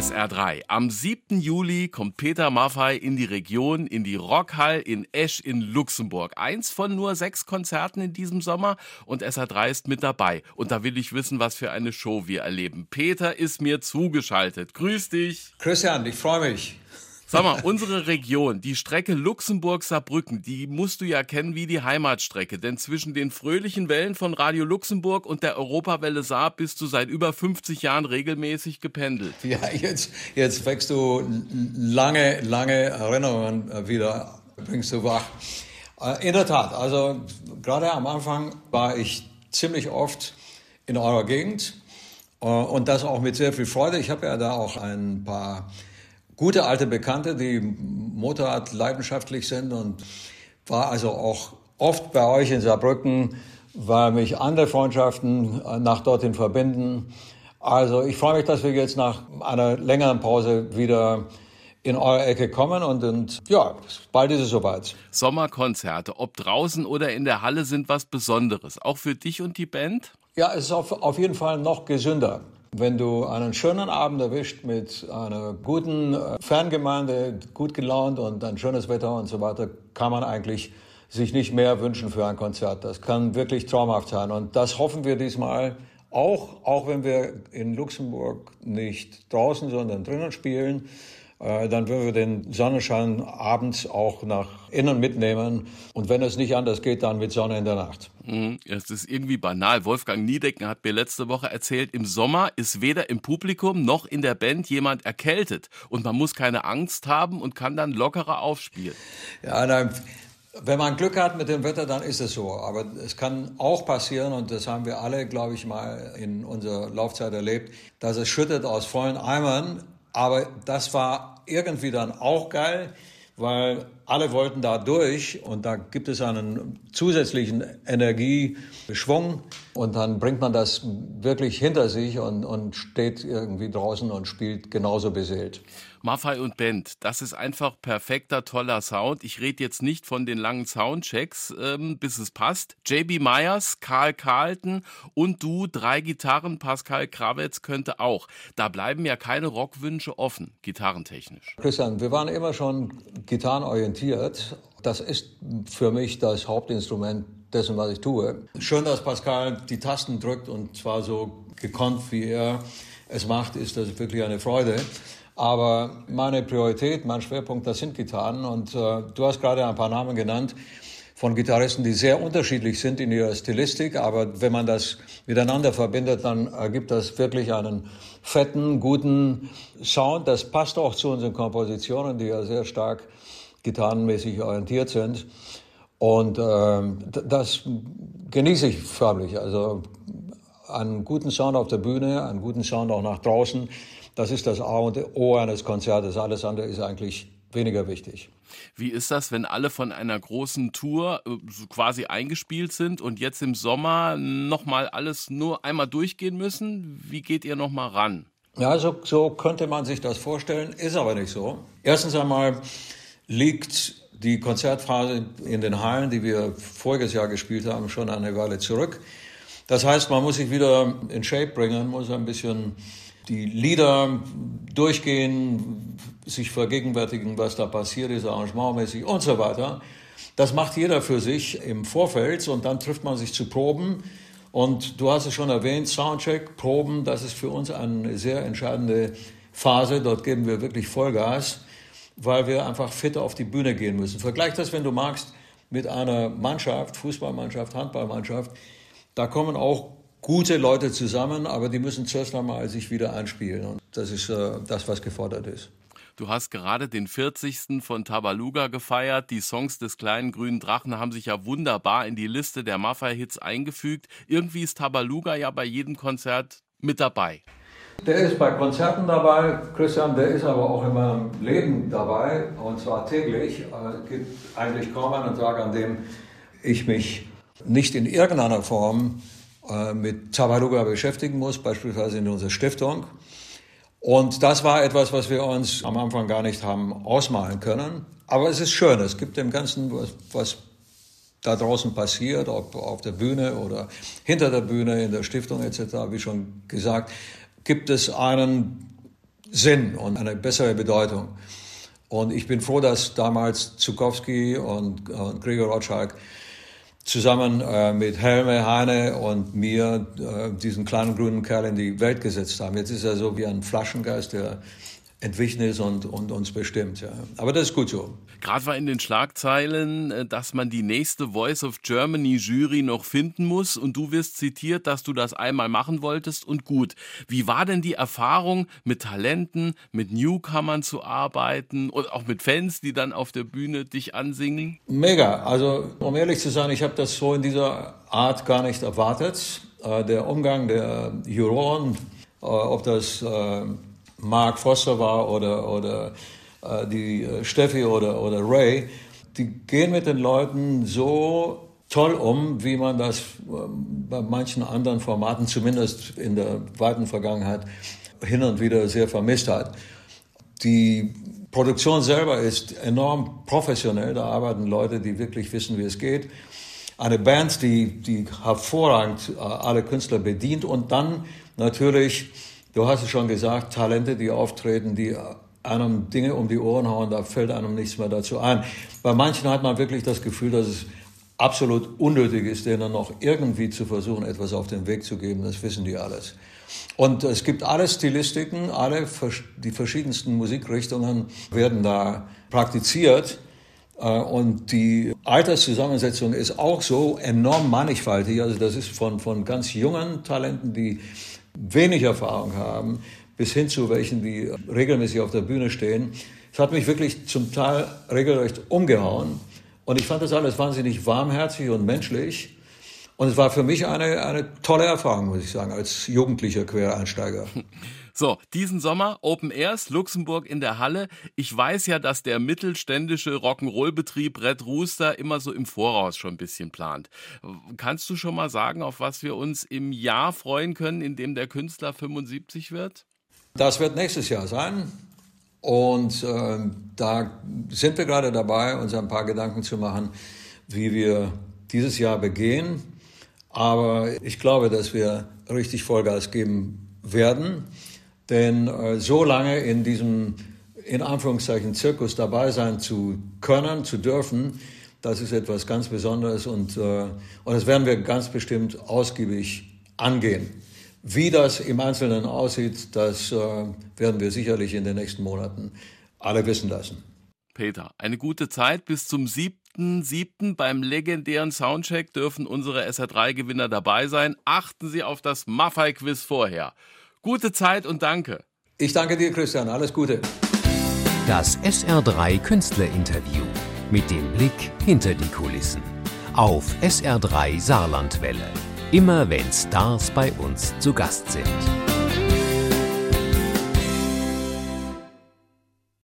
SR3. Am 7. Juli kommt Peter Maffay in die Region, in die Rockhall in Esch in Luxemburg. Eins von nur sechs Konzerten in diesem Sommer und SR3 ist mit dabei. Und da will ich wissen, was für eine Show wir erleben. Peter ist mir zugeschaltet. Grüß dich. Christian, ich freue mich. Sag mal, unsere Region, die Strecke Luxemburg-Saarbrücken, die musst du ja kennen wie die Heimatstrecke. Denn zwischen den fröhlichen Wellen von Radio Luxemburg und der Europawelle Saar bist du seit über 50 Jahren regelmäßig gependelt. Ja, jetzt, jetzt wächst du lange, lange Erinnerungen wieder, bringst du wach. Äh, in der Tat, also gerade am Anfang war ich ziemlich oft in eurer Gegend äh, und das auch mit sehr viel Freude. Ich habe ja da auch ein paar gute alte Bekannte, die Motorrad leidenschaftlich sind und war also auch oft bei euch in Saarbrücken, weil mich andere Freundschaften äh, nach dorthin verbinden. Also ich freue mich, dass wir jetzt nach einer längeren Pause wieder in eure Ecke kommen und, und ja, bald ist es soweit. Sommerkonzerte, ob draußen oder in der Halle, sind was Besonderes. Auch für dich und die Band? Ja, es ist auf, auf jeden Fall noch gesünder. Wenn du einen schönen Abend erwischt mit einer guten äh, Fangemeinde, gut gelaunt und ein schönes Wetter und so weiter, kann man eigentlich sich nicht mehr wünschen für ein Konzert. Das kann wirklich traumhaft sein. Und das hoffen wir diesmal auch, auch wenn wir in Luxemburg nicht draußen, sondern drinnen spielen. Äh, dann würden wir den Sonnenschein abends auch nach innen mitnehmen. Und wenn es nicht anders geht, dann mit Sonne in der Nacht. Mhm, es ist irgendwie banal. Wolfgang Niedecken hat mir letzte Woche erzählt, im Sommer ist weder im Publikum noch in der Band jemand erkältet. Und man muss keine Angst haben und kann dann lockerer aufspielen. Ja, nein. Wenn man Glück hat mit dem Wetter, dann ist es so. Aber es kann auch passieren, und das haben wir alle, glaube ich, mal in unserer Laufzeit erlebt, dass es schüttet aus vollen Eimern aber das war irgendwie dann auch geil, weil alle wollten da durch und da gibt es einen zusätzlichen Energieschwung und dann bringt man das wirklich hinter sich und, und steht irgendwie draußen und spielt genauso beseelt. Maffei und Band, das ist einfach perfekter, toller Sound. Ich rede jetzt nicht von den langen Soundchecks, ähm, bis es passt. JB Myers, Karl Carlton und du, drei Gitarren, Pascal Krawetz könnte auch. Da bleiben ja keine Rockwünsche offen, gitarrentechnisch. Christian, wir waren immer schon gitarrenorientiert. Das ist für mich das Hauptinstrument dessen, was ich tue. Schön, dass Pascal die Tasten drückt und zwar so gekonnt, wie er es macht, ist das wirklich eine Freude. Aber meine Priorität, mein Schwerpunkt, das sind Gitarren. Und äh, du hast gerade ein paar Namen genannt von Gitarristen, die sehr unterschiedlich sind in ihrer Stilistik. Aber wenn man das miteinander verbindet, dann ergibt das wirklich einen fetten, guten Sound. Das passt auch zu unseren Kompositionen, die ja sehr stark gitarrenmäßig orientiert sind. Und äh, das genieße ich förmlich. Also einen guten Sound auf der Bühne, einen guten Sound auch nach draußen. Das ist das A und O eines Konzertes. Alles andere ist eigentlich weniger wichtig. Wie ist das, wenn alle von einer großen Tour äh, quasi eingespielt sind und jetzt im Sommer nochmal alles nur einmal durchgehen müssen? Wie geht ihr nochmal ran? Ja, so, so könnte man sich das vorstellen, ist aber nicht so. Erstens einmal liegt die Konzertphase in den Hallen, die wir voriges Jahr gespielt haben, schon eine Weile zurück. Das heißt, man muss sich wieder in Shape bringen, muss ein bisschen die Lieder durchgehen, sich vergegenwärtigen, was da passiert ist, arrangementmäßig und so weiter. Das macht jeder für sich im Vorfeld und dann trifft man sich zu Proben. Und du hast es schon erwähnt, Soundcheck, Proben, das ist für uns eine sehr entscheidende Phase. Dort geben wir wirklich Vollgas, weil wir einfach fit auf die Bühne gehen müssen. Vergleich das, wenn du magst, mit einer Mannschaft, Fußballmannschaft, Handballmannschaft. Da kommen auch gute Leute zusammen, aber die müssen zuerst einmal sich wieder einspielen. Und das ist äh, das, was gefordert ist. Du hast gerade den 40. von Tabaluga gefeiert. Die Songs des kleinen grünen Drachen haben sich ja wunderbar in die Liste der Mafia-Hits eingefügt. Irgendwie ist Tabaluga ja bei jedem Konzert mit dabei. Der ist bei Konzerten dabei, Christian, der ist aber auch in meinem Leben dabei, und zwar täglich. Es gibt eigentlich kaum einen Tag, an dem ich mich nicht in irgendeiner Form äh, mit Tabaluga beschäftigen muss, beispielsweise in unserer Stiftung. Und das war etwas, was wir uns am Anfang gar nicht haben ausmalen können. Aber es ist schön, es gibt dem Ganzen, was, was da draußen passiert, ob auf der Bühne oder hinter der Bühne, in der Stiftung etc., wie schon gesagt, gibt es einen Sinn und eine bessere Bedeutung. Und ich bin froh, dass damals Zukowski und, und Gregor Rotschalk zusammen äh, mit Helme, Heine und mir äh, diesen kleinen grünen Kerl in die Welt gesetzt haben. Jetzt ist er so wie ein Flaschengeist, der entwichen ist und, und uns bestimmt. Ja. Aber das ist gut so. Gerade war in den Schlagzeilen, äh, dass man die nächste Voice of Germany Jury noch finden muss und du wirst zitiert, dass du das einmal machen wolltest und gut. Wie war denn die Erfahrung, mit Talenten, mit Newcomern zu arbeiten und auch mit Fans, die dann auf der Bühne dich ansingen? Mega. Also um ehrlich zu sein, ich habe das so in dieser Art gar nicht erwartet. Äh, der Umgang der Juroren, äh, ob das Mark Foster war oder, oder äh, die äh, Steffi oder, oder Ray, die gehen mit den Leuten so toll um, wie man das äh, bei manchen anderen Formaten, zumindest in der weiten Vergangenheit, hin und wieder sehr vermisst hat. Die Produktion selber ist enorm professionell, da arbeiten Leute, die wirklich wissen, wie es geht. Eine Band, die, die hervorragend alle Künstler bedient und dann natürlich Du hast es schon gesagt, Talente, die auftreten, die einem Dinge um die Ohren hauen, da fällt einem nichts mehr dazu ein. Bei manchen hat man wirklich das Gefühl, dass es absolut unnötig ist, denen noch irgendwie zu versuchen, etwas auf den Weg zu geben. Das wissen die alles. Und es gibt alle Stilistiken, alle die verschiedensten Musikrichtungen werden da praktiziert. Äh, und die Alterszusammensetzung ist auch so enorm mannigfaltig. Also das ist von, von ganz jungen Talenten, die wenig Erfahrung haben, bis hin zu welchen, die regelmäßig auf der Bühne stehen. Es hat mich wirklich zum Teil regelrecht umgehauen. Und ich fand das alles wahnsinnig warmherzig und menschlich. Und es war für mich eine, eine tolle Erfahrung, muss ich sagen, als jugendlicher Quereinsteiger. So, diesen Sommer Open Airs, Luxemburg in der Halle. Ich weiß ja, dass der mittelständische Rock'n'Roll-Betrieb Red Rooster immer so im Voraus schon ein bisschen plant. Kannst du schon mal sagen, auf was wir uns im Jahr freuen können, in dem der Künstler 75 wird? Das wird nächstes Jahr sein. Und äh, da sind wir gerade dabei, uns ein paar Gedanken zu machen, wie wir dieses Jahr begehen. Aber ich glaube, dass wir richtig Vollgas geben werden. Denn äh, so lange in diesem, in Anführungszeichen, Zirkus dabei sein zu können, zu dürfen, das ist etwas ganz Besonderes und, äh, und das werden wir ganz bestimmt ausgiebig angehen. Wie das im Einzelnen aussieht, das äh, werden wir sicherlich in den nächsten Monaten alle wissen lassen. Peter, eine gute Zeit bis zum 7.7. beim legendären Soundcheck dürfen unsere SR3-Gewinner dabei sein. Achten Sie auf das Maffei-Quiz vorher. Gute Zeit und danke. Ich danke dir, Christian. Alles Gute. Das SR3 Künstlerinterview mit dem Blick hinter die Kulissen. Auf SR3 Saarlandwelle. Immer wenn Stars bei uns zu Gast sind.